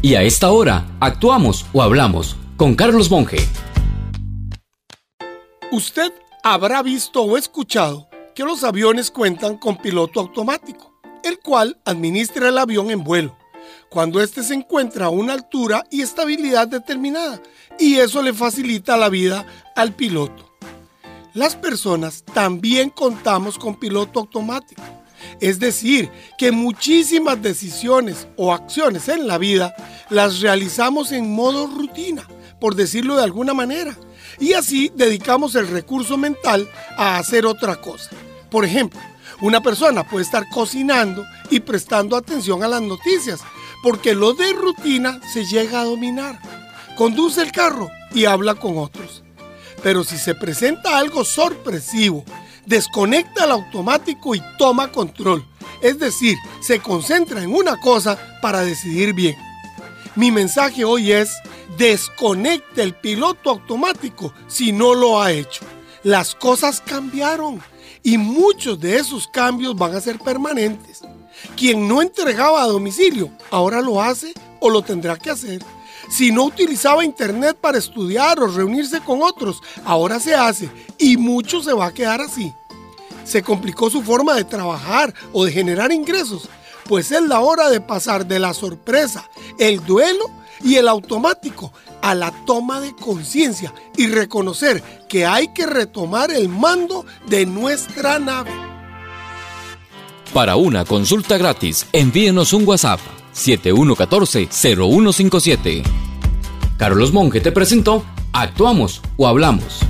Y a esta hora, actuamos o hablamos con Carlos Monge. Usted habrá visto o escuchado que los aviones cuentan con piloto automático, el cual administra el avión en vuelo, cuando éste se encuentra a una altura y estabilidad determinada, y eso le facilita la vida al piloto. Las personas también contamos con piloto automático es decir, que muchísimas decisiones o acciones en la vida las realizamos en modo rutina, por decirlo de alguna manera. Y así dedicamos el recurso mental a hacer otra cosa. Por ejemplo, una persona puede estar cocinando y prestando atención a las noticias, porque lo de rutina se llega a dominar. Conduce el carro y habla con otros. Pero si se presenta algo sorpresivo desconecta el automático y toma control. Es decir, se concentra en una cosa para decidir bien. Mi mensaje hoy es, desconecte el piloto automático si no lo ha hecho. Las cosas cambiaron y muchos de esos cambios van a ser permanentes. Quien no entregaba a domicilio, ahora lo hace o lo tendrá que hacer. Si no utilizaba internet para estudiar o reunirse con otros, ahora se hace y mucho se va a quedar así. Se complicó su forma de trabajar o de generar ingresos, pues es la hora de pasar de la sorpresa, el duelo y el automático a la toma de conciencia y reconocer que hay que retomar el mando de nuestra nave. Para una consulta gratis, envíenos un WhatsApp 7114-0157. Carlos Monge te presentó Actuamos o Hablamos.